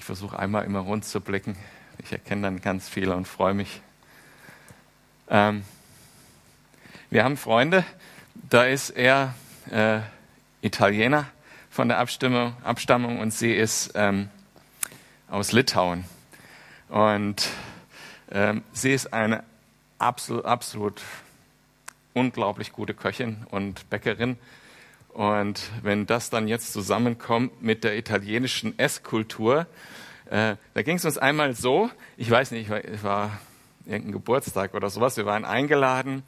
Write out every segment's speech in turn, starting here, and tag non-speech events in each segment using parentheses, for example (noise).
Ich versuche einmal immer rund zu blicken. Ich erkenne dann ganz viele und freue mich. Ähm, wir haben Freunde, da ist er äh, Italiener von der Abstimmung, Abstammung und sie ist ähm, aus Litauen. Und ähm, sie ist eine absolut, absolut unglaublich gute Köchin und Bäckerin. Und wenn das dann jetzt zusammenkommt mit der italienischen Esskultur, äh, da ging es uns einmal so, ich weiß nicht, es war irgendein Geburtstag oder sowas, wir waren eingeladen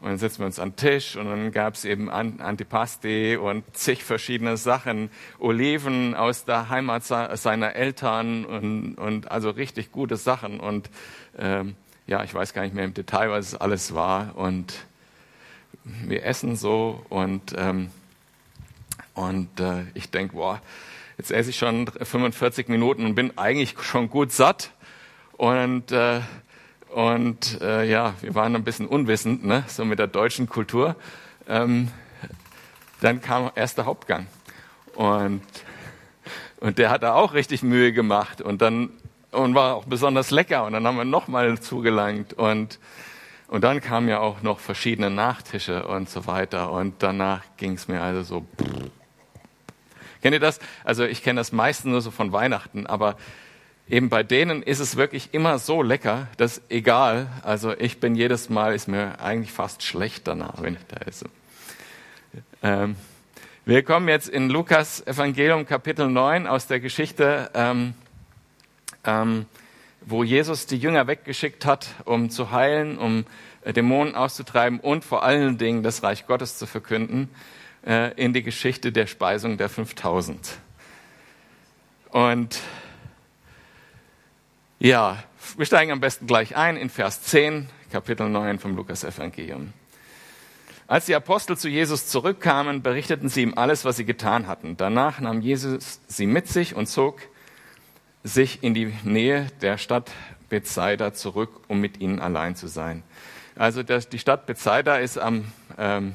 und dann setzen wir uns an den Tisch und dann gab es eben Antipasti und zig verschiedene Sachen, Oliven aus der Heimat seiner Eltern und, und also richtig gute Sachen. Und ähm, ja, ich weiß gar nicht mehr im Detail, was es alles war. Und wir essen so und, ähm, und äh, ich denke, boah, jetzt esse ich schon 45 Minuten und bin eigentlich schon gut satt. Und äh, und äh, ja, wir waren ein bisschen unwissend, ne, so mit der deutschen Kultur. Ähm, dann kam erst der Hauptgang. Und, und der hat da auch richtig Mühe gemacht und dann und war auch besonders lecker. Und dann haben wir nochmal zugelangt. Und, und dann kamen ja auch noch verschiedene Nachtische und so weiter. Und danach ging es mir also so. Kennt ihr das? Also ich kenne das meistens nur so von Weihnachten, aber eben bei denen ist es wirklich immer so lecker, dass egal, also ich bin jedes Mal, ist mir eigentlich fast schlecht danach, wenn ich da esse. Ähm, wir kommen jetzt in Lukas Evangelium Kapitel 9 aus der Geschichte, ähm, ähm, wo Jesus die Jünger weggeschickt hat, um zu heilen, um äh, Dämonen auszutreiben und vor allen Dingen das Reich Gottes zu verkünden, äh, in die Geschichte der Speisung der 5000. Und ja, wir steigen am besten gleich ein in Vers 10, Kapitel 9 vom Lukas-Evangelium. Als die Apostel zu Jesus zurückkamen, berichteten sie ihm alles, was sie getan hatten. Danach nahm Jesus sie mit sich und zog sich in die Nähe der Stadt Bethsaida zurück, um mit ihnen allein zu sein. Also die Stadt Bethsaida ist, am, ähm,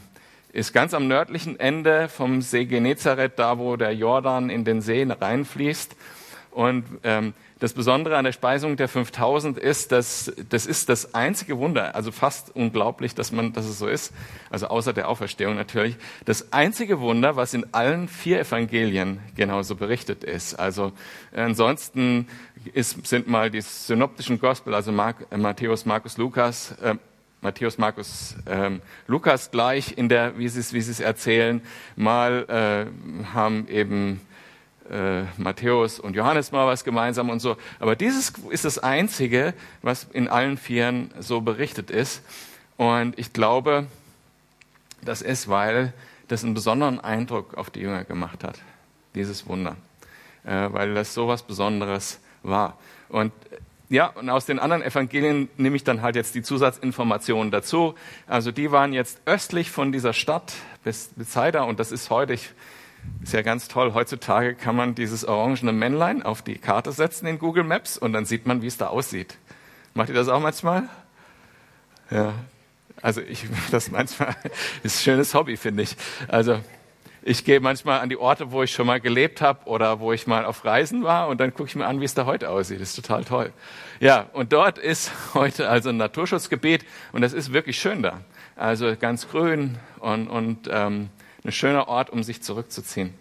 ist ganz am nördlichen Ende vom See Genezareth, da wo der Jordan in den See reinfließt. Und ähm, das Besondere an der Speisung der 5000 ist, dass das ist das einzige Wunder, also fast unglaublich, dass man, dass es so ist, also außer der Auferstehung natürlich, das einzige Wunder, was in allen vier Evangelien genauso berichtet ist. Also ansonsten ist, sind mal die synoptischen Gospel, also Mark, Matthäus, Markus, Lukas, äh, Matthäus, Markus, ähm, Lukas gleich in der, wie sie es, wie es erzählen. Mal äh, haben eben äh, Matthäus und Johannes mal was gemeinsam und so. Aber dieses ist das Einzige, was in allen Vieren so berichtet ist. Und ich glaube, das ist, weil das einen besonderen Eindruck auf die Jünger gemacht hat, dieses Wunder. Äh, weil das so was Besonderes war. Und ja, und aus den anderen Evangelien nehme ich dann halt jetzt die Zusatzinformationen dazu. Also die waren jetzt östlich von dieser Stadt Bethsaida und das ist heute, ich ist ja ganz toll. Heutzutage kann man dieses orangene Männlein auf die Karte setzen in Google Maps und dann sieht man, wie es da aussieht. Macht ihr das auch manchmal? Ja. Also ich, (laughs) das manchmal ist ein schönes Hobby, finde ich. Also ich gehe manchmal an die Orte, wo ich schon mal gelebt habe oder wo ich mal auf Reisen war und dann gucke ich mir an, wie es da heute aussieht. Das ist total toll. Ja, und dort ist (laughs) heute also ein Naturschutzgebiet und das ist wirklich schön da. Also ganz grün und, und ähm, ein schöner Ort, um sich zurückzuziehen.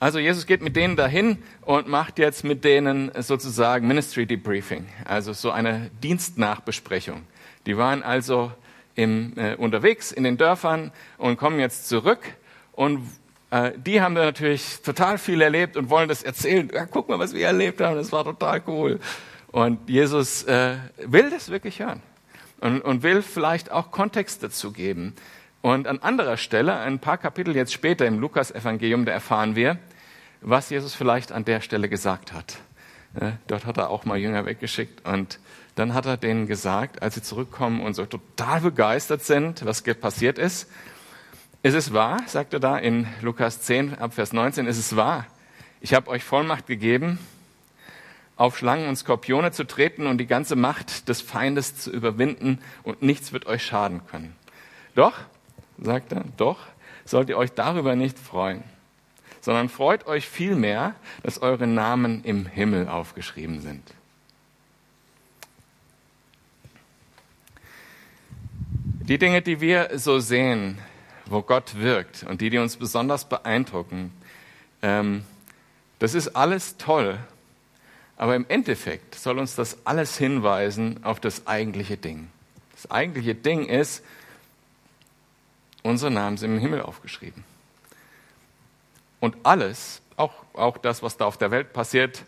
Also Jesus geht mit denen dahin und macht jetzt mit denen sozusagen Ministry Debriefing, also so eine Dienstnachbesprechung. Die waren also im, äh, unterwegs in den Dörfern und kommen jetzt zurück und äh, die haben da natürlich total viel erlebt und wollen das erzählen. Ja, guck mal, was wir erlebt haben, das war total cool. Und Jesus äh, will das wirklich hören und, und will vielleicht auch Kontext dazu geben. Und an anderer Stelle, ein paar Kapitel jetzt später im Lukas-Evangelium, da erfahren wir, was Jesus vielleicht an der Stelle gesagt hat. Dort hat er auch mal Jünger weggeschickt und dann hat er denen gesagt, als sie zurückkommen und so total begeistert sind, was passiert ist. Es ist wahr, sagt er da in Lukas 10 ab Vers 19, es ist wahr. Ich habe euch Vollmacht gegeben, auf Schlangen und Skorpione zu treten und die ganze Macht des Feindes zu überwinden und nichts wird euch schaden können. Doch sagt er, doch sollt ihr euch darüber nicht freuen, sondern freut euch vielmehr, dass eure Namen im Himmel aufgeschrieben sind. Die Dinge, die wir so sehen, wo Gott wirkt und die, die uns besonders beeindrucken, ähm, das ist alles toll, aber im Endeffekt soll uns das alles hinweisen auf das eigentliche Ding. Das eigentliche Ding ist, unsere Namen sind im Himmel aufgeschrieben. Und alles, auch, auch das, was da auf der Welt passiert,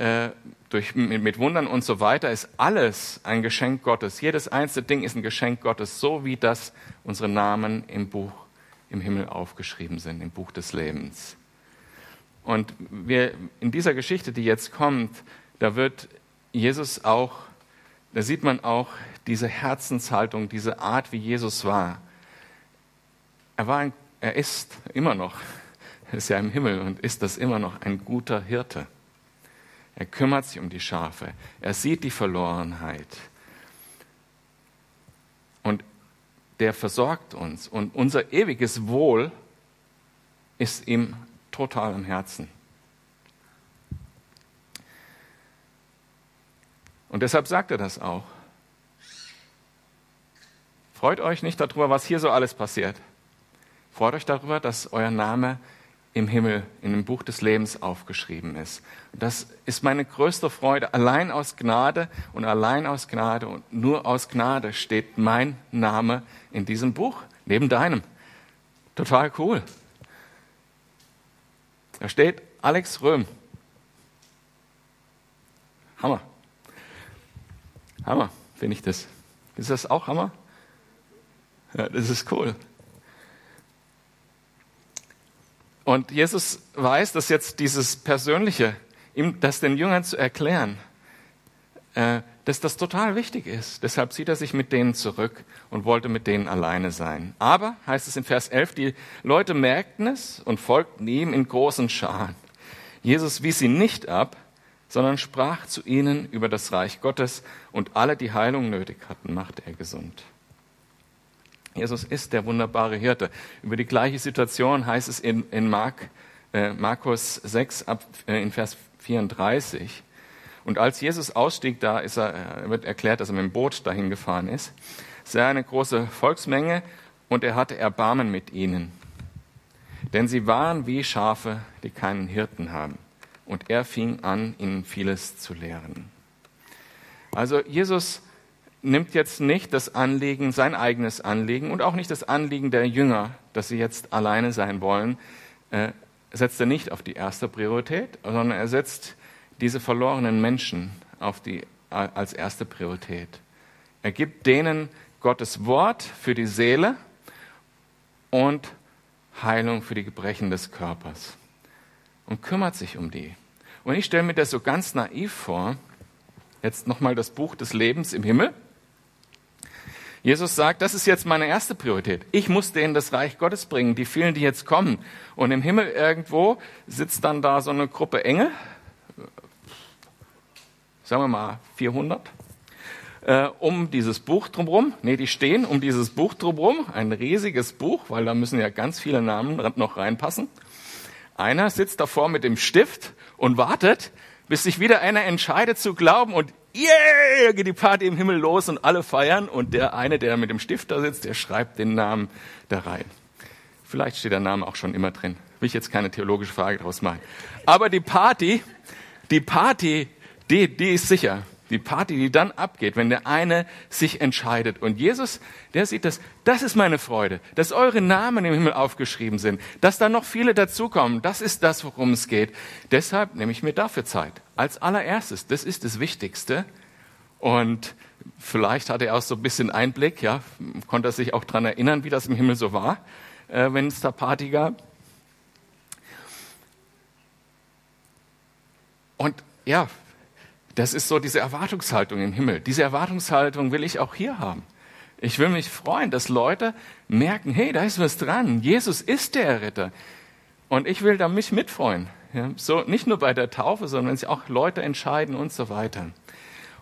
äh, durch, mit, mit Wundern und so weiter, ist alles ein Geschenk Gottes. Jedes einzelne Ding ist ein Geschenk Gottes, so wie das unsere Namen im Buch im Himmel aufgeschrieben sind, im Buch des Lebens. Und wir, in dieser Geschichte, die jetzt kommt, da wird Jesus auch, da sieht man auch diese Herzenshaltung, diese Art, wie Jesus war. Er war, ein, er ist immer noch, (laughs) ist ja im Himmel und ist das immer noch ein guter Hirte. Er kümmert sich um die Schafe. Er sieht die Verlorenheit. Und der versorgt uns. Und unser ewiges Wohl ist ihm total am Herzen. Und deshalb sagt er das auch. Freut euch nicht darüber, was hier so alles passiert. Freut euch darüber, dass euer Name im Himmel, in dem Buch des Lebens aufgeschrieben ist. Das ist meine größte Freude. Allein aus Gnade und allein aus Gnade und nur aus Gnade steht mein Name in diesem Buch, neben deinem. Total cool. Da steht Alex Röhm. Hammer. Hammer, finde ich das. Ist das auch Hammer? Ja, das ist cool. Und Jesus weiß, dass jetzt dieses Persönliche, ihm das den Jüngern zu erklären, äh, dass das total wichtig ist. Deshalb zieht er sich mit denen zurück und wollte mit denen alleine sein. Aber, heißt es in Vers 11, die Leute merkten es und folgten ihm in großen Scharen. Jesus wies sie nicht ab, sondern sprach zu ihnen über das Reich Gottes und alle, die Heilung nötig hatten, machte er gesund. Jesus ist der wunderbare Hirte. Über die gleiche Situation heißt es in, in Mark, äh, Markus 6 ab, äh, in Vers 34. Und als Jesus ausstieg, da ist er, wird erklärt, dass er mit dem Boot dahin gefahren ist, sah eine große Volksmenge und er hatte Erbarmen mit ihnen. Denn sie waren wie Schafe, die keinen Hirten haben. Und er fing an, ihnen vieles zu lehren. Also Jesus nimmt jetzt nicht das Anliegen, sein eigenes Anliegen und auch nicht das Anliegen der Jünger, dass sie jetzt alleine sein wollen, äh, setzt er nicht auf die erste Priorität, sondern er setzt diese verlorenen Menschen auf die, als erste Priorität. Er gibt denen Gottes Wort für die Seele und Heilung für die Gebrechen des Körpers und kümmert sich um die. Und ich stelle mir das so ganz naiv vor, jetzt nochmal das Buch des Lebens im Himmel, Jesus sagt, das ist jetzt meine erste Priorität. Ich muss denen das Reich Gottes bringen, die vielen, die jetzt kommen. Und im Himmel irgendwo sitzt dann da so eine Gruppe Engel, sagen wir mal 400, äh, um dieses Buch drumherum. Nee, die stehen um dieses Buch drumherum, ein riesiges Buch, weil da müssen ja ganz viele Namen noch reinpassen. Einer sitzt davor mit dem Stift und wartet, bis sich wieder einer entscheidet zu glauben und yeah, geht die Party im Himmel los und alle feiern und der eine, der mit dem Stift da sitzt, der schreibt den Namen da rein. Vielleicht steht der Name auch schon immer drin. Will ich jetzt keine theologische Frage daraus machen. Aber die Party, die Party, die, die ist sicher die Party, die dann abgeht, wenn der eine sich entscheidet. Und Jesus, der sieht das, das ist meine Freude, dass eure Namen im Himmel aufgeschrieben sind, dass da noch viele dazukommen. Das ist das, worum es geht. Deshalb nehme ich mir dafür Zeit. Als allererstes, das ist das Wichtigste. Und vielleicht hat er auch so ein bisschen Einblick, ja, konnte er sich auch dran erinnern, wie das im Himmel so war, äh, wenn es da Party gab. Und ja, das ist so diese Erwartungshaltung im Himmel. Diese Erwartungshaltung will ich auch hier haben. Ich will mich freuen, dass Leute merken, hey, da ist was dran. Jesus ist der Retter. Und ich will da mich mitfreuen. Ja, so nicht nur bei der Taufe, sondern wenn sich auch Leute entscheiden und so weiter.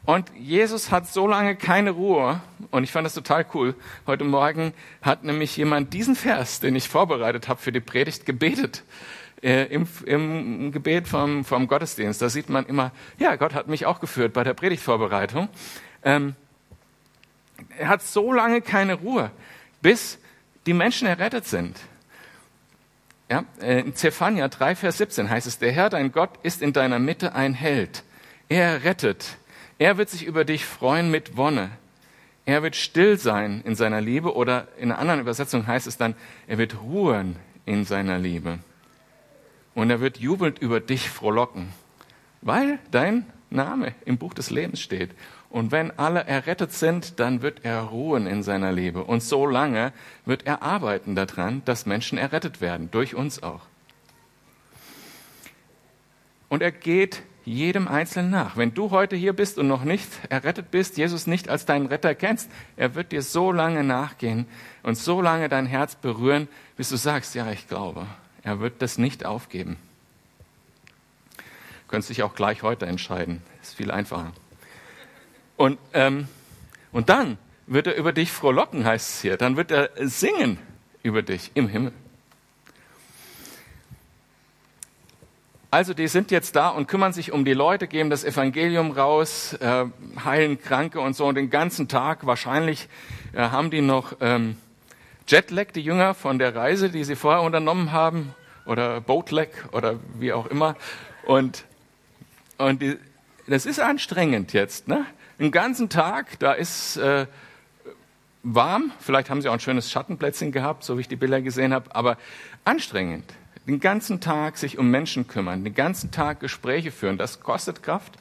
Und Jesus hat so lange keine Ruhe. Und ich fand das total cool. Heute Morgen hat nämlich jemand diesen Vers, den ich vorbereitet habe für die Predigt, gebetet. Äh, im, im Gebet vom, vom Gottesdienst. Da sieht man immer, ja, Gott hat mich auch geführt bei der Predigtvorbereitung. Ähm, er hat so lange keine Ruhe, bis die Menschen errettet sind. Ja, äh, in Zephania 3, Vers 17 heißt es, der Herr, dein Gott, ist in deiner Mitte ein Held. Er rettet. Er wird sich über dich freuen mit Wonne. Er wird still sein in seiner Liebe oder in einer anderen Übersetzung heißt es dann, er wird ruhen in seiner Liebe. Und er wird jubelnd über dich frohlocken, weil dein Name im Buch des Lebens steht. Und wenn alle errettet sind, dann wird er ruhen in seiner Liebe. Und so lange wird er arbeiten daran, dass Menschen errettet werden, durch uns auch. Und er geht jedem Einzelnen nach. Wenn du heute hier bist und noch nicht errettet bist, Jesus nicht als deinen Retter kennst, er wird dir so lange nachgehen und so lange dein Herz berühren, bis du sagst, ja, ich glaube. Er wird das nicht aufgeben. Du könntest dich auch gleich heute entscheiden. Ist viel einfacher. Und, ähm, und dann wird er über dich frohlocken, heißt es hier. Dann wird er singen über dich im Himmel. Also die sind jetzt da und kümmern sich um die Leute, geben das Evangelium raus, äh, heilen Kranke und so. Und den ganzen Tag wahrscheinlich äh, haben die noch ähm, Jetlag, die Jünger von der Reise, die sie vorher unternommen haben, oder Boatlag oder wie auch immer. Und, und die, das ist anstrengend jetzt. Ne? den ganzen Tag, da ist äh, warm, vielleicht haben sie auch ein schönes Schattenplätzchen gehabt, so wie ich die Bilder gesehen habe, aber anstrengend. Den ganzen Tag sich um Menschen kümmern, den ganzen Tag Gespräche führen, das kostet Kraft.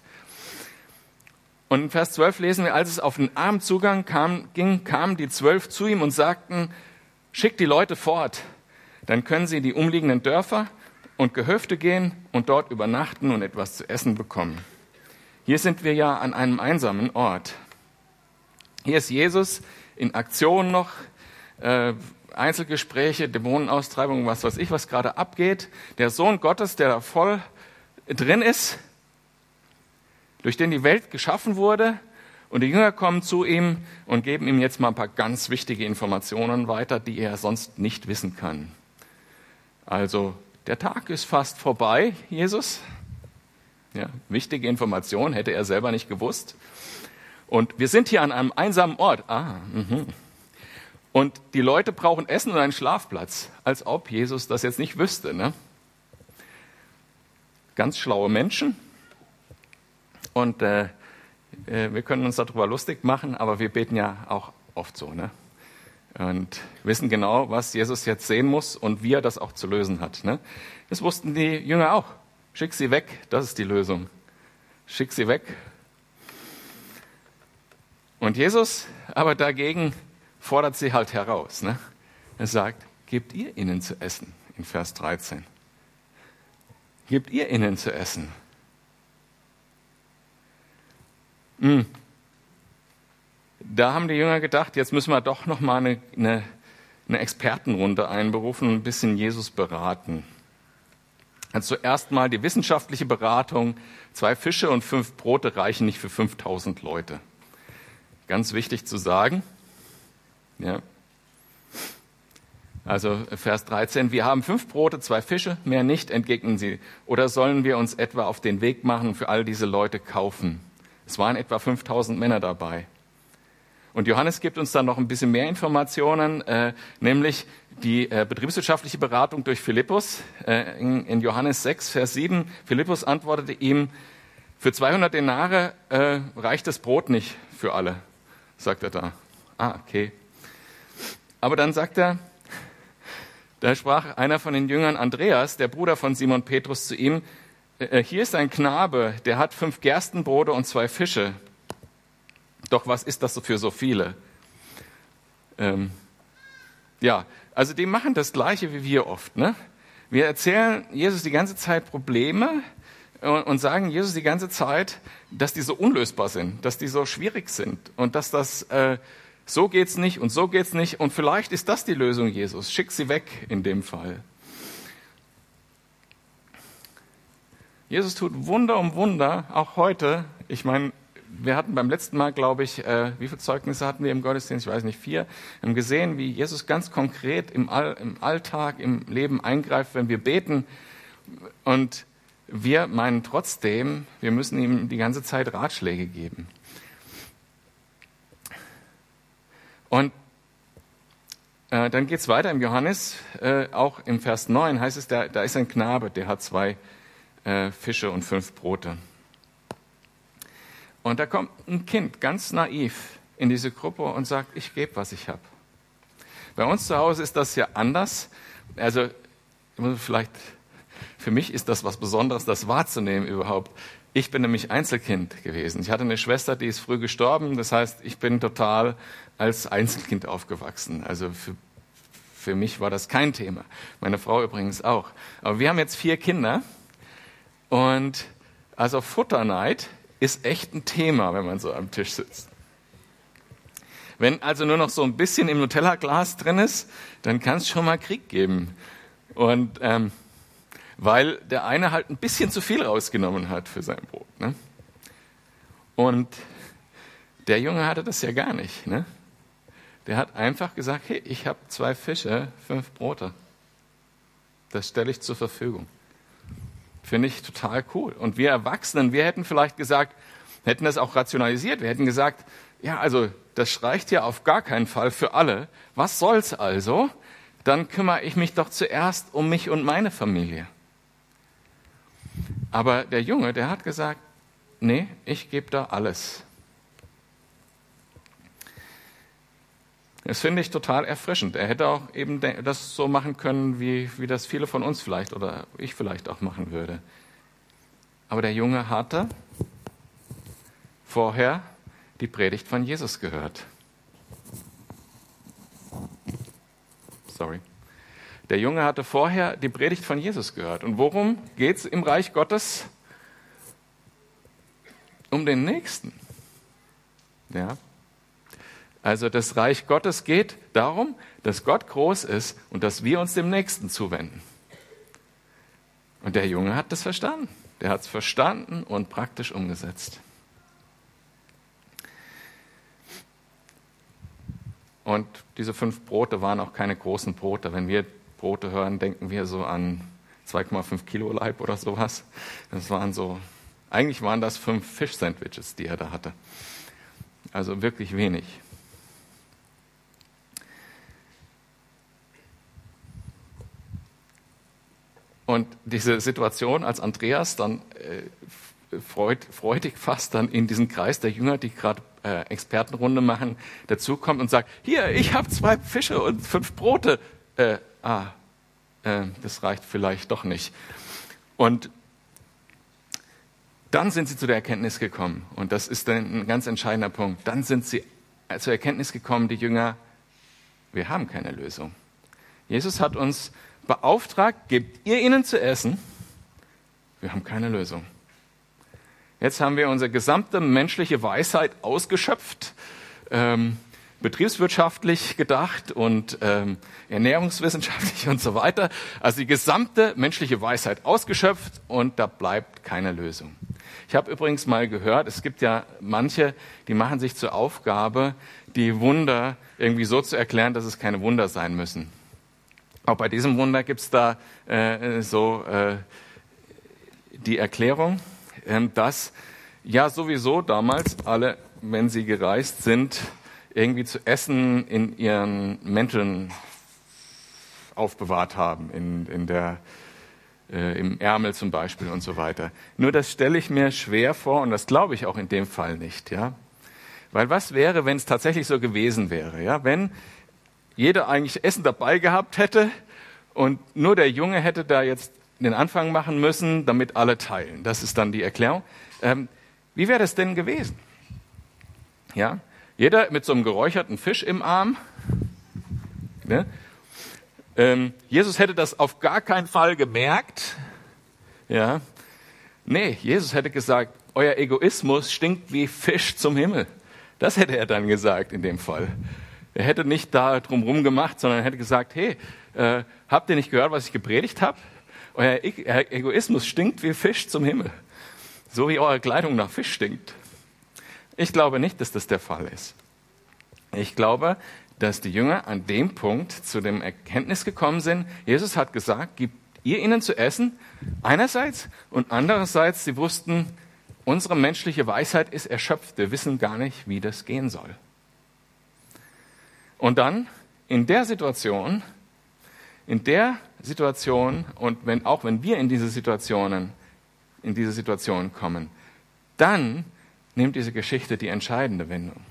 Und in Vers 12 lesen wir, als es auf den Abendzugang kam, ging, kamen die zwölf zu ihm und sagten, schickt die Leute fort, dann können sie in die umliegenden Dörfer und Gehöfte gehen und dort übernachten und etwas zu essen bekommen. Hier sind wir ja an einem einsamen Ort. Hier ist Jesus in Aktion noch, äh, Einzelgespräche, Dämonenaustreibung, was weiß ich, was gerade abgeht. Der Sohn Gottes, der da voll drin ist, durch den die Welt geschaffen wurde. Und die Jünger kommen zu ihm und geben ihm jetzt mal ein paar ganz wichtige Informationen weiter, die er sonst nicht wissen kann. Also, der Tag ist fast vorbei, Jesus. Ja, wichtige Information hätte er selber nicht gewusst. Und wir sind hier an einem einsamen Ort. Ah, mh. Und die Leute brauchen Essen und einen Schlafplatz, als ob Jesus das jetzt nicht wüsste. Ne? Ganz schlaue Menschen. Und äh, äh, wir können uns darüber lustig machen, aber wir beten ja auch oft so. Ne? Und wissen genau, was Jesus jetzt sehen muss und wie er das auch zu lösen hat. Ne? Das wussten die Jünger auch. Schick sie weg, das ist die Lösung. Schick sie weg. Und Jesus aber dagegen fordert sie halt heraus. Ne? Er sagt, gebt ihr ihnen zu essen, in Vers 13. Gebt ihr ihnen zu essen. Hm. Da haben die Jünger gedacht, jetzt müssen wir doch noch mal eine, eine, eine Expertenrunde einberufen und ein bisschen Jesus beraten. Also zuerst mal die wissenschaftliche Beratung. Zwei Fische und fünf Brote reichen nicht für 5000 Leute. Ganz wichtig zu sagen. Ja. Also Vers 13, wir haben fünf Brote, zwei Fische, mehr nicht, entgegnen sie. Oder sollen wir uns etwa auf den Weg machen und für all diese Leute kaufen? Es waren etwa 5000 Männer dabei. Und Johannes gibt uns dann noch ein bisschen mehr Informationen, äh, nämlich die äh, betriebswirtschaftliche Beratung durch Philippus äh, in, in, Johannes 6, Vers 7. Philippus antwortete ihm, für 200 Denare äh, reicht das Brot nicht für alle, sagt er da. Ah, okay. Aber dann sagt er, da sprach einer von den Jüngern Andreas, der Bruder von Simon Petrus, zu ihm, äh, hier ist ein Knabe, der hat fünf Gerstenbrote und zwei Fische. Doch was ist das für so viele? Ähm, ja, also die machen das Gleiche wie wir oft. Ne? Wir erzählen Jesus die ganze Zeit Probleme und, und sagen Jesus die ganze Zeit, dass die so unlösbar sind, dass die so schwierig sind und dass das äh, so geht's nicht und so geht's nicht und vielleicht ist das die Lösung, Jesus. Schick sie weg in dem Fall. Jesus tut Wunder um Wunder, auch heute. Ich meine, wir hatten beim letzten Mal, glaube ich, äh, wie viele Zeugnisse hatten wir im Gottesdienst? Ich weiß nicht, vier. Wir haben gesehen, wie Jesus ganz konkret im, All, im Alltag, im Leben eingreift, wenn wir beten. Und wir meinen trotzdem, wir müssen ihm die ganze Zeit Ratschläge geben. Und äh, dann geht es weiter im Johannes, äh, auch im Vers 9 heißt es, da, da ist ein Knabe, der hat zwei äh, Fische und fünf Brote. Und da kommt ein Kind ganz naiv in diese Gruppe und sagt, ich gebe, was ich habe. Bei uns zu Hause ist das ja anders. Also vielleicht, für mich ist das was Besonderes, das wahrzunehmen überhaupt. Ich bin nämlich Einzelkind gewesen. Ich hatte eine Schwester, die ist früh gestorben. Das heißt, ich bin total als Einzelkind aufgewachsen. Also für, für mich war das kein Thema. Meine Frau übrigens auch. Aber wir haben jetzt vier Kinder. Und also Futterneid ist echt ein Thema, wenn man so am Tisch sitzt. Wenn also nur noch so ein bisschen im Nutella-Glas drin ist, dann kann es schon mal Krieg geben. Und ähm, weil der eine halt ein bisschen zu viel rausgenommen hat für sein Brot. Ne? Und der Junge hatte das ja gar nicht. Ne? Der hat einfach gesagt, hey, ich habe zwei Fische, fünf Brote. Das stelle ich zur Verfügung. Finde ich total cool. Und wir Erwachsenen, wir hätten vielleicht gesagt, hätten das auch rationalisiert. Wir hätten gesagt, ja, also das reicht ja auf gar keinen Fall für alle. Was soll's also? Dann kümmere ich mich doch zuerst um mich und meine Familie. Aber der Junge, der hat gesagt, nee, ich gebe da alles. Das finde ich total erfrischend. Er hätte auch eben das so machen können, wie, wie das viele von uns vielleicht oder ich vielleicht auch machen würde. Aber der Junge hatte vorher die Predigt von Jesus gehört. Sorry. Der Junge hatte vorher die Predigt von Jesus gehört. Und worum geht es im Reich Gottes? Um den Nächsten. Ja. Also das Reich Gottes geht darum, dass Gott groß ist und dass wir uns dem Nächsten zuwenden. Und der Junge hat das verstanden. Der hat es verstanden und praktisch umgesetzt. Und diese fünf Brote waren auch keine großen Brote. Wenn wir Brote hören, denken wir so an 2,5 Kilo Leib oder sowas. Das waren so, eigentlich waren das fünf Fisch-Sandwiches, die er da hatte. Also wirklich wenig. Und diese Situation, als Andreas dann äh, freud, freudig (laughs) fast dann in diesen Kreis der Jünger, die gerade äh, Expertenrunde machen, dazukommt und sagt, hier, ich habe zwei Fische und fünf Brote. Äh, ah, äh, das reicht vielleicht doch nicht. Und dann sind sie zu der Erkenntnis gekommen, und das ist ein ganz entscheidender Punkt, dann sind sie zur Erkenntnis gekommen, die Jünger, wir haben keine Lösung. Jesus hat uns beauftragt, gebt ihr ihnen zu essen, wir haben keine Lösung. Jetzt haben wir unsere gesamte menschliche Weisheit ausgeschöpft, ähm, betriebswirtschaftlich gedacht und ähm, ernährungswissenschaftlich und so weiter. Also die gesamte menschliche Weisheit ausgeschöpft und da bleibt keine Lösung. Ich habe übrigens mal gehört, es gibt ja manche, die machen sich zur Aufgabe, die Wunder irgendwie so zu erklären, dass es keine Wunder sein müssen. Auch bei diesem Wunder gibt es da äh, so äh, die Erklärung, ähm, dass ja sowieso damals alle, wenn sie gereist sind, irgendwie zu essen in ihren Mänteln aufbewahrt haben, in, in der, äh, im Ärmel zum Beispiel und so weiter. Nur das stelle ich mir schwer vor und das glaube ich auch in dem Fall nicht, ja. Weil was wäre, wenn es tatsächlich so gewesen wäre, ja? Wenn jeder eigentlich Essen dabei gehabt hätte und nur der Junge hätte da jetzt den Anfang machen müssen, damit alle teilen. Das ist dann die Erklärung. Ähm, wie wäre das denn gewesen? Ja, jeder mit so einem geräucherten Fisch im Arm. Ne? Ähm, Jesus hätte das auf gar keinen Fall gemerkt. Ja, nee, Jesus hätte gesagt, euer Egoismus stinkt wie Fisch zum Himmel. Das hätte er dann gesagt in dem Fall. Er hätte nicht da drumherum gemacht, sondern er hätte gesagt, hey, äh, habt ihr nicht gehört, was ich gepredigt habe? Euer Egoismus stinkt wie Fisch zum Himmel. So wie eure Kleidung nach Fisch stinkt. Ich glaube nicht, dass das der Fall ist. Ich glaube, dass die Jünger an dem Punkt zu dem Erkenntnis gekommen sind, Jesus hat gesagt, gebt ihr ihnen zu essen, einerseits, und andererseits, sie wussten, unsere menschliche Weisheit ist erschöpft, wir wissen gar nicht, wie das gehen soll. Und dann, in der Situation, in der Situation, und wenn, auch wenn wir in diese Situationen, in diese Situation kommen, dann nimmt diese Geschichte die entscheidende Wendung.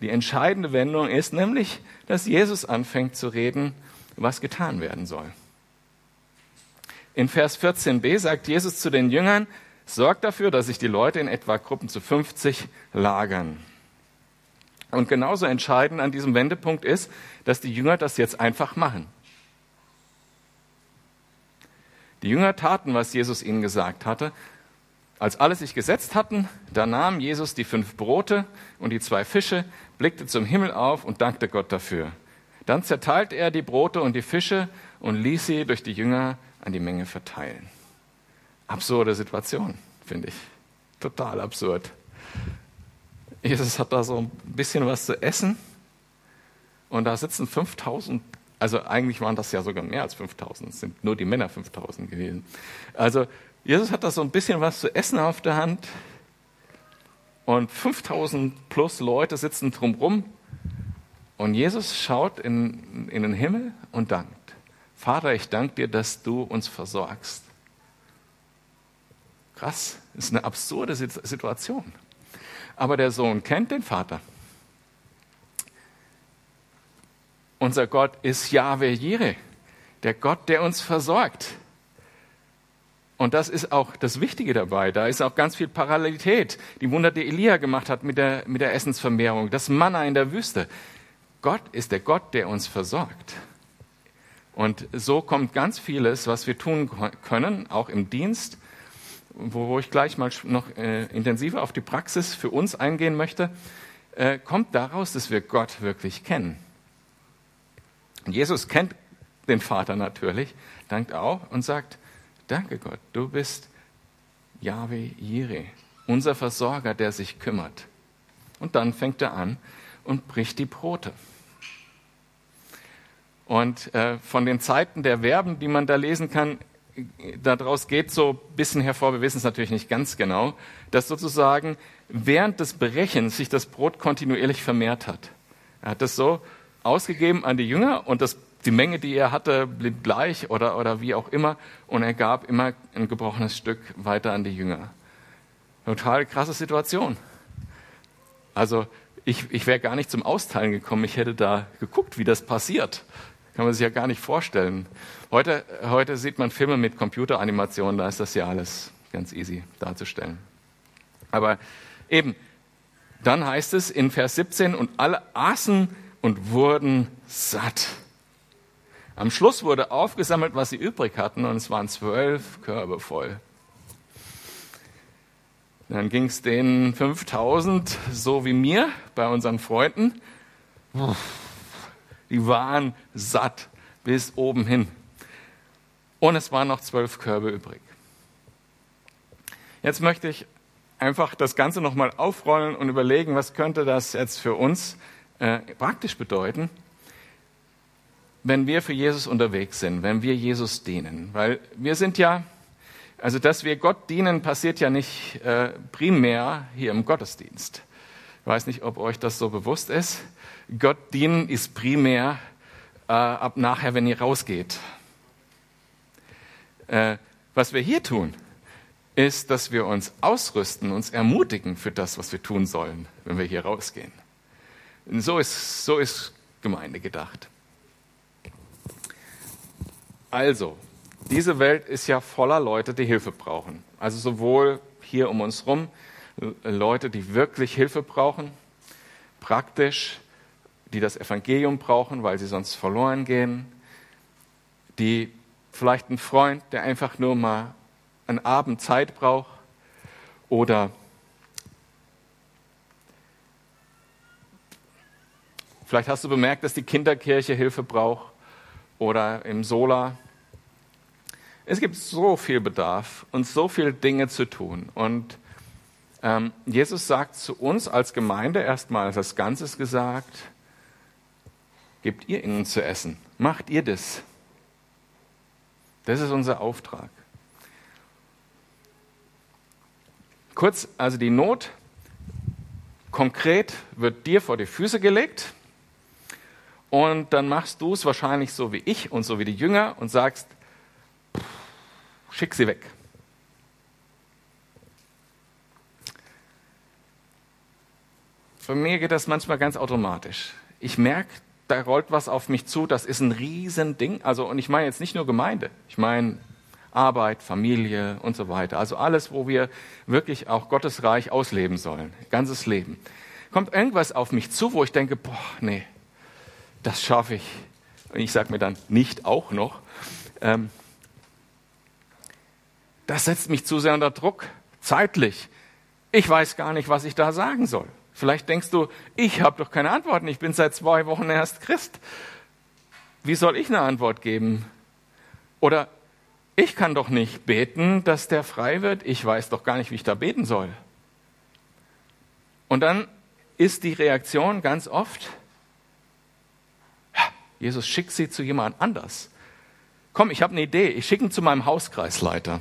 Die entscheidende Wendung ist nämlich, dass Jesus anfängt zu reden, was getan werden soll. In Vers 14b sagt Jesus zu den Jüngern, sorgt dafür, dass sich die Leute in etwa Gruppen zu 50 lagern. Und genauso entscheidend an diesem Wendepunkt ist, dass die Jünger das jetzt einfach machen. Die Jünger taten, was Jesus ihnen gesagt hatte. Als alle sich gesetzt hatten, da nahm Jesus die fünf Brote und die zwei Fische, blickte zum Himmel auf und dankte Gott dafür. Dann zerteilte er die Brote und die Fische und ließ sie durch die Jünger an die Menge verteilen. Absurde Situation, finde ich. Total absurd. Jesus hat da so ein bisschen was zu essen und da sitzen 5000, also eigentlich waren das ja sogar mehr als 5000, es sind nur die Männer 5000 gewesen. Also Jesus hat da so ein bisschen was zu essen auf der Hand und 5000 plus Leute sitzen drumrum und Jesus schaut in, in den Himmel und dankt. Vater, ich danke dir, dass du uns versorgst. Krass, ist eine absurde Situation. Aber der Sohn kennt den Vater. Unser Gott ist Yahweh Jireh, der Gott, der uns versorgt. Und das ist auch das Wichtige dabei. Da ist auch ganz viel Parallelität. Die Wunder, die Elia gemacht hat mit der, mit der Essensvermehrung, das Manna in der Wüste. Gott ist der Gott, der uns versorgt. Und so kommt ganz vieles, was wir tun können, auch im Dienst, wo ich gleich mal noch äh, intensiver auf die Praxis für uns eingehen möchte, äh, kommt daraus, dass wir Gott wirklich kennen. Jesus kennt den Vater natürlich, dankt auch und sagt, Danke Gott, du bist Yahweh Jireh, unser Versorger, der sich kümmert. Und dann fängt er an und bricht die Brote. Und äh, von den Zeiten der Verben, die man da lesen kann, daraus geht so ein bisschen hervor, wir wissen es natürlich nicht ganz genau, dass sozusagen während des Brechens sich das Brot kontinuierlich vermehrt hat. Er hat das so ausgegeben an die Jünger und das die Menge, die er hatte, blieb gleich oder, oder wie auch immer. Und er gab immer ein gebrochenes Stück weiter an die Jünger. Total krasse Situation. Also ich, ich wäre gar nicht zum Austeilen gekommen. Ich hätte da geguckt, wie das passiert. Kann man sich ja gar nicht vorstellen. Heute, heute sieht man Filme mit Computeranimationen, da ist das ja alles ganz easy darzustellen. Aber eben, dann heißt es in Vers 17, und alle aßen und wurden satt. Am Schluss wurde aufgesammelt, was sie übrig hatten, und es waren zwölf Körbe voll. Dann ging es denen 5000, so wie mir, bei unseren Freunden. Die waren satt bis oben hin. Und es waren noch zwölf Körbe übrig. Jetzt möchte ich einfach das Ganze nochmal aufrollen und überlegen, was könnte das jetzt für uns äh, praktisch bedeuten wenn wir für Jesus unterwegs sind, wenn wir Jesus dienen. Weil wir sind ja, also dass wir Gott dienen, passiert ja nicht äh, primär hier im Gottesdienst. Ich weiß nicht, ob euch das so bewusst ist. Gott dienen ist primär äh, ab nachher, wenn ihr rausgeht. Äh, was wir hier tun, ist, dass wir uns ausrüsten, uns ermutigen für das, was wir tun sollen, wenn wir hier rausgehen. So ist, so ist Gemeinde gedacht. Also, diese Welt ist ja voller Leute, die Hilfe brauchen. Also sowohl hier um uns herum Leute, die wirklich Hilfe brauchen, praktisch, die das Evangelium brauchen, weil sie sonst verloren gehen, die vielleicht einen Freund, der einfach nur mal einen Abend Zeit braucht oder vielleicht hast du bemerkt, dass die Kinderkirche Hilfe braucht oder im Sola. Es gibt so viel Bedarf und so viele Dinge zu tun. Und ähm, Jesus sagt zu uns als Gemeinde erstmal das Ganzes gesagt, gebt ihr ihnen zu essen, macht ihr das. Das ist unser Auftrag. Kurz, also die Not konkret wird dir vor die Füße gelegt und dann machst du es wahrscheinlich so wie ich und so wie die Jünger und sagst, schick sie weg. Für mir geht das manchmal ganz automatisch. Ich merke, da rollt was auf mich zu, das ist ein Riesending. Also, und ich meine jetzt nicht nur Gemeinde, ich meine Arbeit, Familie und so weiter. Also alles, wo wir wirklich auch Gottes Reich ausleben sollen, ganzes Leben. Kommt irgendwas auf mich zu, wo ich denke, boah, nee, das schaffe ich. Und ich sage mir dann nicht auch noch. Ähm, das setzt mich zu sehr unter Druck, zeitlich. Ich weiß gar nicht, was ich da sagen soll. Vielleicht denkst du, ich habe doch keine Antworten, ich bin seit zwei Wochen erst Christ. Wie soll ich eine Antwort geben? Oder ich kann doch nicht beten, dass der frei wird, ich weiß doch gar nicht, wie ich da beten soll. Und dann ist die Reaktion ganz oft, Jesus schickt sie zu jemand anders. Komm, ich habe eine Idee, ich schicke ihn zu meinem Hauskreisleiter.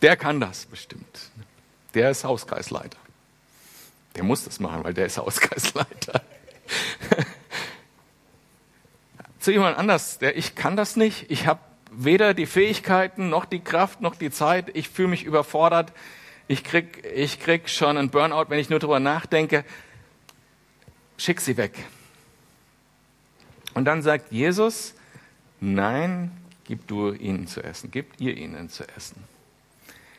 Der kann das bestimmt. Der ist Hauskreisleiter. Der muss das machen, weil der ist Hauskreisleiter. (laughs) Zu jemand anders, der ich kann das nicht. Ich habe weder die Fähigkeiten noch die Kraft noch die Zeit. Ich fühle mich überfordert. Ich krieg, ich krieg schon einen Burnout, wenn ich nur darüber nachdenke. Schick sie weg. Und dann sagt Jesus, nein, gib du ihnen zu essen, gib ihr ihnen zu essen.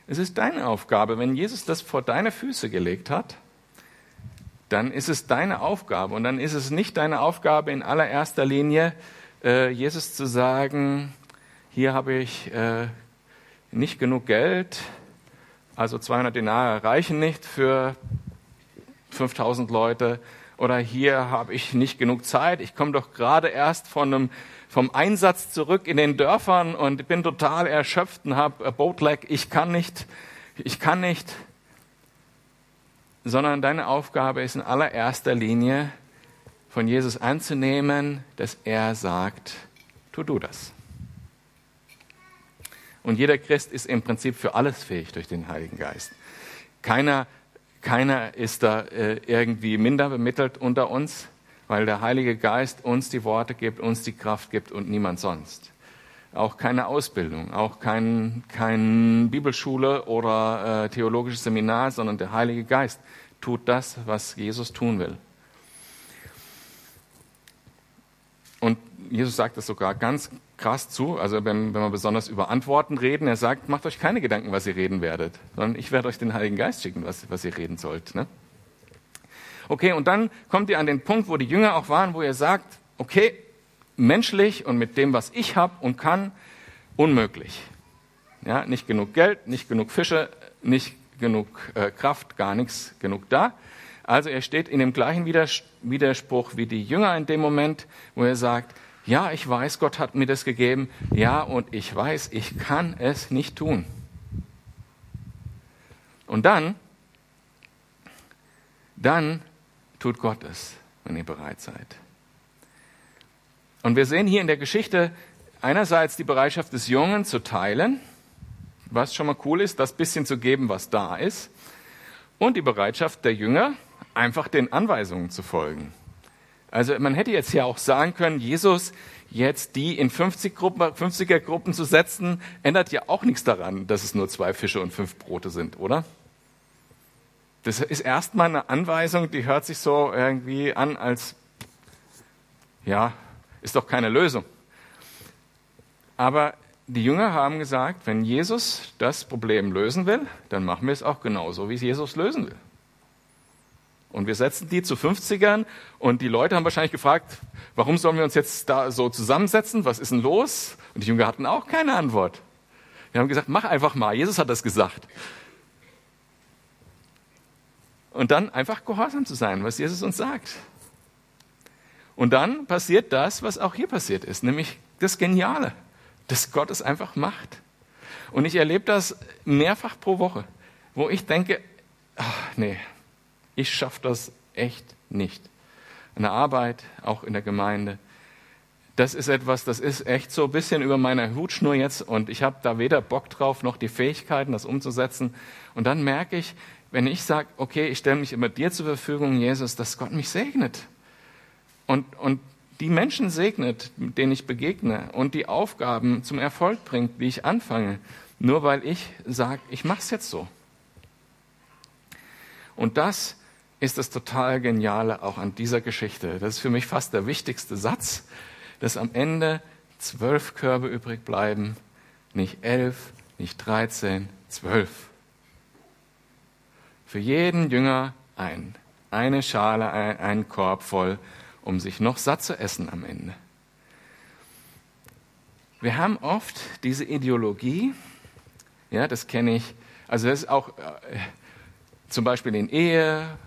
Es ist deine Aufgabe, wenn Jesus das vor deine Füße gelegt hat, dann ist es deine Aufgabe. Und dann ist es nicht deine Aufgabe in allererster Linie, äh, Jesus zu sagen, hier habe ich äh, nicht genug Geld, also 200 Denare reichen nicht für 5000 Leute, oder hier habe ich nicht genug Zeit, ich komme doch gerade erst von einem, vom Einsatz zurück in den Dörfern und bin total erschöpft und habe Boatlag, ich kann nicht, ich kann nicht sondern deine Aufgabe ist in allererster Linie von Jesus anzunehmen, dass er sagt, tu du das. Und jeder Christ ist im Prinzip für alles fähig durch den Heiligen Geist. Keiner, keiner ist da äh, irgendwie minder bemittelt unter uns, weil der Heilige Geist uns die Worte gibt, uns die Kraft gibt und niemand sonst. Auch keine Ausbildung, auch kein, kein Bibelschule oder äh, theologisches Seminar, sondern der Heilige Geist tut das, was Jesus tun will. Und Jesus sagt das sogar ganz krass zu, also wenn, wenn wir besonders über Antworten reden, er sagt, macht euch keine Gedanken, was ihr reden werdet, sondern ich werde euch den Heiligen Geist schicken, was, was ihr reden sollt. Ne? Okay, und dann kommt ihr an den Punkt, wo die Jünger auch waren, wo ihr sagt, okay, menschlich und mit dem, was ich habe und kann, unmöglich. Ja, nicht genug Geld, nicht genug Fische, nicht genug äh, Kraft, gar nichts genug da. Also er steht in dem gleichen Widerspruch wie die Jünger in dem Moment, wo er sagt, ja, ich weiß, Gott hat mir das gegeben, ja, und ich weiß, ich kann es nicht tun. Und dann, dann tut Gott es, wenn ihr bereit seid. Und wir sehen hier in der Geschichte einerseits die Bereitschaft des Jungen zu teilen, was schon mal cool ist, das bisschen zu geben, was da ist. Und die Bereitschaft der Jünger, einfach den Anweisungen zu folgen. Also man hätte jetzt ja auch sagen können, Jesus jetzt die in 50 Gruppen, 50er Gruppen zu setzen, ändert ja auch nichts daran, dass es nur zwei Fische und fünf Brote sind, oder? Das ist erstmal eine Anweisung, die hört sich so irgendwie an als, ja, ist doch keine Lösung. Aber die Jünger haben gesagt, wenn Jesus das Problem lösen will, dann machen wir es auch genauso, wie es Jesus lösen will. Und wir setzen die zu 50ern und die Leute haben wahrscheinlich gefragt, warum sollen wir uns jetzt da so zusammensetzen? Was ist denn los? Und die Jünger hatten auch keine Antwort. Wir haben gesagt, mach einfach mal. Jesus hat das gesagt. Und dann einfach gehorsam zu sein, was Jesus uns sagt. Und dann passiert das, was auch hier passiert ist, nämlich das Geniale dass Gott es einfach macht. Und ich erlebe das mehrfach pro Woche, wo ich denke, ach, nee, ich schaffe das echt nicht. In der Arbeit, auch in der Gemeinde. das ist etwas, das ist echt so ein bisschen über meiner Hutschnur jetzt und ich habe da weder Bock drauf noch die Fähigkeiten, das umzusetzen. Und dann merke ich, wenn ich sage, okay, ich stelle mich immer dir zur Verfügung, Jesus, dass Gott mich segnet. Und, und die Menschen segnet, denen ich begegne und die Aufgaben zum Erfolg bringt, wie ich anfange, nur weil ich sage, ich mache es jetzt so. Und das ist das total Geniale auch an dieser Geschichte. Das ist für mich fast der wichtigste Satz, dass am Ende zwölf Körbe übrig bleiben, nicht elf, nicht dreizehn, zwölf. Für jeden Jünger ein, eine Schale, ein, ein Korb voll, um sich noch satt zu essen am Ende. Wir haben oft diese Ideologie, ja, das kenne ich, also das ist auch äh, zum Beispiel in Ehe,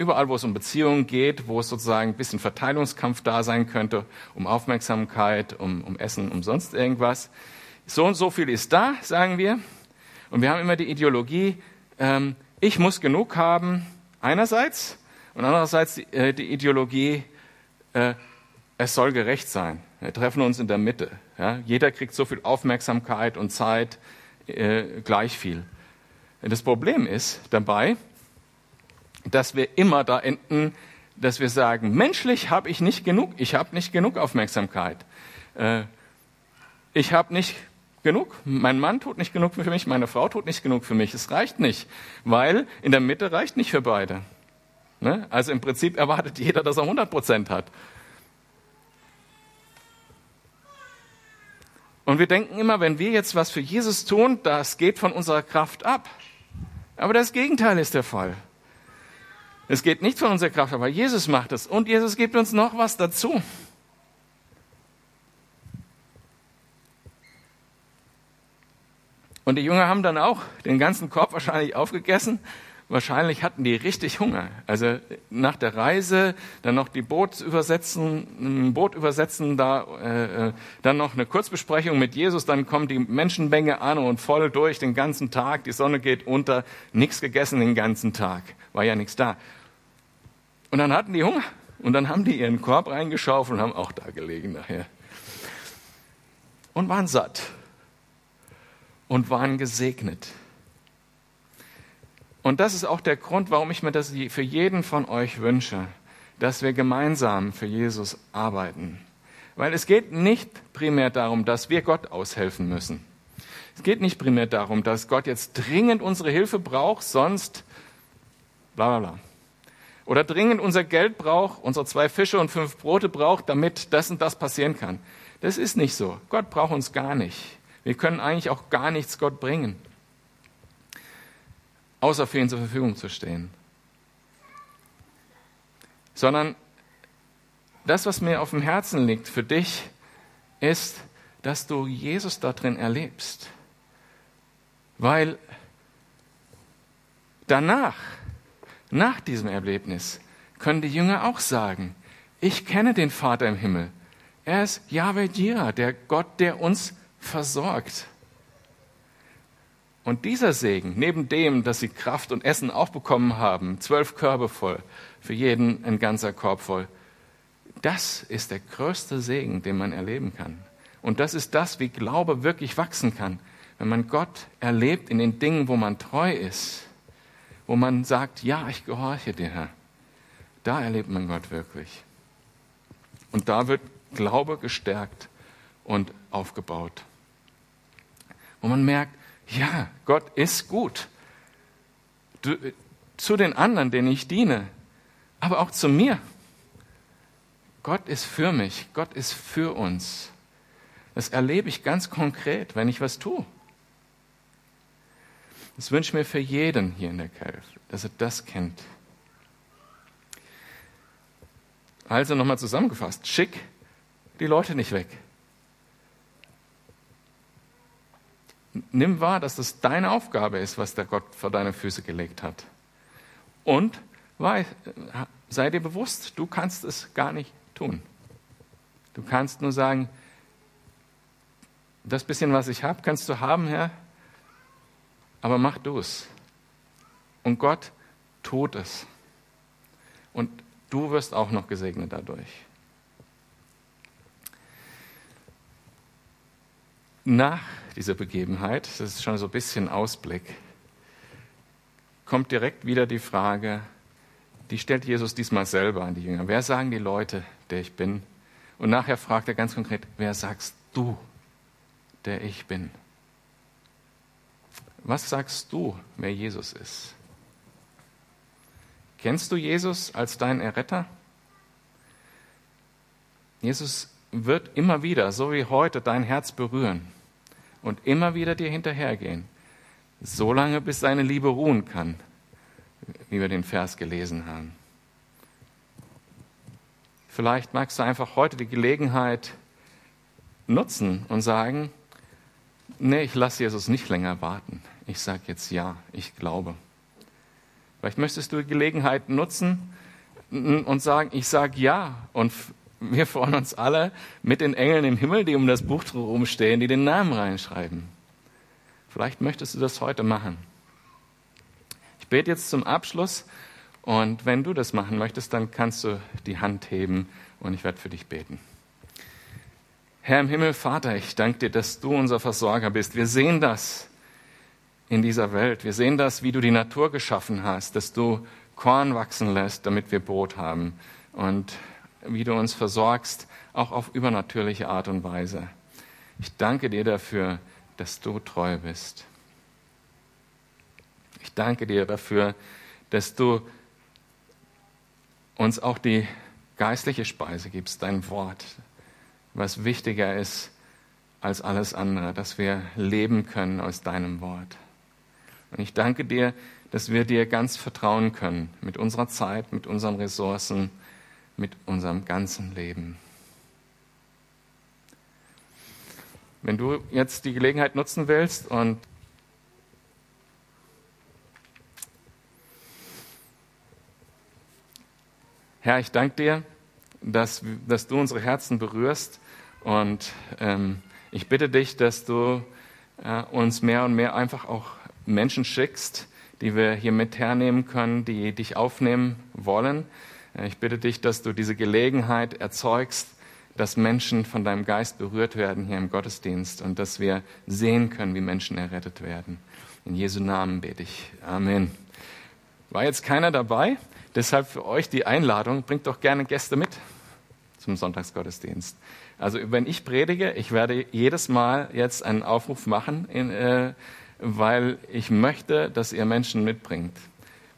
Überall, wo es um Beziehungen geht, wo es sozusagen ein bisschen Verteilungskampf da sein könnte, um Aufmerksamkeit, um, um Essen, um sonst irgendwas. So und so viel ist da, sagen wir. Und wir haben immer die Ideologie, ähm, ich muss genug haben, einerseits, und andererseits die, äh, die Ideologie, äh, es soll gerecht sein. Wir treffen uns in der Mitte. Ja? Jeder kriegt so viel Aufmerksamkeit und Zeit äh, gleich viel. Das Problem ist dabei, dass wir immer da enden, dass wir sagen, menschlich habe ich nicht genug, ich habe nicht genug Aufmerksamkeit. Äh, ich habe nicht genug, mein Mann tut nicht genug für mich, meine Frau tut nicht genug für mich. Es reicht nicht, weil in der Mitte reicht nicht für beide. Ne? Also im Prinzip erwartet jeder, dass er 100 Prozent hat. Und wir denken immer, wenn wir jetzt was für Jesus tun, das geht von unserer Kraft ab. Aber das Gegenteil ist der Fall. Es geht nicht von unserer Kraft, aber Jesus macht es. Und Jesus gibt uns noch was dazu. Und die Jünger haben dann auch den ganzen Korb wahrscheinlich aufgegessen. Wahrscheinlich hatten die richtig Hunger. Also nach der Reise, dann noch die Boot übersetzen, Boot übersetzen, da, äh, äh, dann noch eine Kurzbesprechung mit Jesus, dann kommt die Menschenmenge an und voll durch den ganzen Tag, die Sonne geht unter, nichts gegessen den ganzen Tag, war ja nichts da. Und dann hatten die Hunger und dann haben die ihren Korb reingeschaufelt und haben auch da gelegen nachher. Und waren satt und waren gesegnet. Und das ist auch der Grund, warum ich mir das für jeden von euch wünsche, dass wir gemeinsam für Jesus arbeiten. Weil es geht nicht primär darum, dass wir Gott aushelfen müssen. Es geht nicht primär darum, dass Gott jetzt dringend unsere Hilfe braucht, sonst bla bla bla oder dringend unser Geld braucht, unsere zwei Fische und fünf Brote braucht, damit das und das passieren kann. Das ist nicht so. Gott braucht uns gar nicht. Wir können eigentlich auch gar nichts Gott bringen, außer für ihn zur Verfügung zu stehen. Sondern das, was mir auf dem Herzen liegt für dich, ist, dass du Jesus da drin erlebst. Weil danach nach diesem Erlebnis können die Jünger auch sagen, ich kenne den Vater im Himmel. Er ist Yahweh Jireh, der Gott, der uns versorgt. Und dieser Segen, neben dem, dass sie Kraft und Essen auch bekommen haben, zwölf Körbe voll, für jeden ein ganzer Korb voll, das ist der größte Segen, den man erleben kann. Und das ist das, wie Glaube wirklich wachsen kann, wenn man Gott erlebt in den Dingen, wo man treu ist wo man sagt, ja, ich gehorche dir, Herr. Da erlebt man Gott wirklich. Und da wird Glaube gestärkt und aufgebaut. Wo man merkt, ja, Gott ist gut. Zu den anderen, denen ich diene, aber auch zu mir. Gott ist für mich, Gott ist für uns. Das erlebe ich ganz konkret, wenn ich was tue. Das wünsche ich mir für jeden hier in der Kirche, dass er das kennt. Also nochmal zusammengefasst, schick die Leute nicht weg. Nimm wahr, dass das deine Aufgabe ist, was der Gott vor deine Füße gelegt hat. Und sei dir bewusst, du kannst es gar nicht tun. Du kannst nur sagen, das bisschen, was ich habe, kannst du haben, Herr, aber mach du es. Und Gott tut es. Und du wirst auch noch gesegnet dadurch. Nach dieser Begebenheit, das ist schon so ein bisschen Ausblick, kommt direkt wieder die Frage, die stellt Jesus diesmal selber an die Jünger. Wer sagen die Leute, der ich bin? Und nachher fragt er ganz konkret, wer sagst du, der ich bin? Was sagst du, wer Jesus ist? Kennst du Jesus als deinen Erretter? Jesus wird immer wieder, so wie heute, dein Herz berühren und immer wieder dir hinterhergehen, solange bis seine Liebe ruhen kann, wie wir den Vers gelesen haben. Vielleicht magst du einfach heute die Gelegenheit nutzen und sagen, nee, ich lasse Jesus nicht länger warten. Ich sage jetzt ja, ich glaube. Vielleicht möchtest du die Gelegenheit nutzen und sagen, ich sage ja und wir freuen uns alle mit den Engeln im Himmel, die um das Buch rumstehen, die den Namen reinschreiben. Vielleicht möchtest du das heute machen. Ich bete jetzt zum Abschluss und wenn du das machen möchtest, dann kannst du die Hand heben und ich werde für dich beten. Herr im Himmel, Vater, ich danke dir, dass du unser Versorger bist. Wir sehen das in dieser Welt. Wir sehen das, wie du die Natur geschaffen hast, dass du Korn wachsen lässt, damit wir Brot haben. Und wie du uns versorgst, auch auf übernatürliche Art und Weise. Ich danke dir dafür, dass du treu bist. Ich danke dir dafür, dass du uns auch die geistliche Speise gibst, dein Wort, was wichtiger ist als alles andere, dass wir leben können aus deinem Wort. Und ich danke dir, dass wir dir ganz vertrauen können mit unserer Zeit, mit unseren Ressourcen, mit unserem ganzen Leben. Wenn du jetzt die Gelegenheit nutzen willst und Herr, ich danke dir, dass, dass du unsere Herzen berührst und ähm, ich bitte dich, dass du äh, uns mehr und mehr einfach auch Menschen schickst, die wir hier mit hernehmen können, die dich aufnehmen wollen, ich bitte dich, dass du diese Gelegenheit erzeugst, dass Menschen von deinem Geist berührt werden hier im Gottesdienst und dass wir sehen können, wie Menschen errettet werden. In Jesu Namen bete ich. Amen. War jetzt keiner dabei? Deshalb für euch die Einladung, bringt doch gerne Gäste mit zum Sonntagsgottesdienst. Also wenn ich predige, ich werde jedes Mal jetzt einen Aufruf machen, in, äh, weil ich möchte, dass ihr Menschen mitbringt.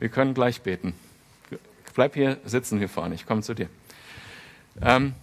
Wir können gleich beten bleib hier sitzen hier vorne, ich komme zu dir. Ähm,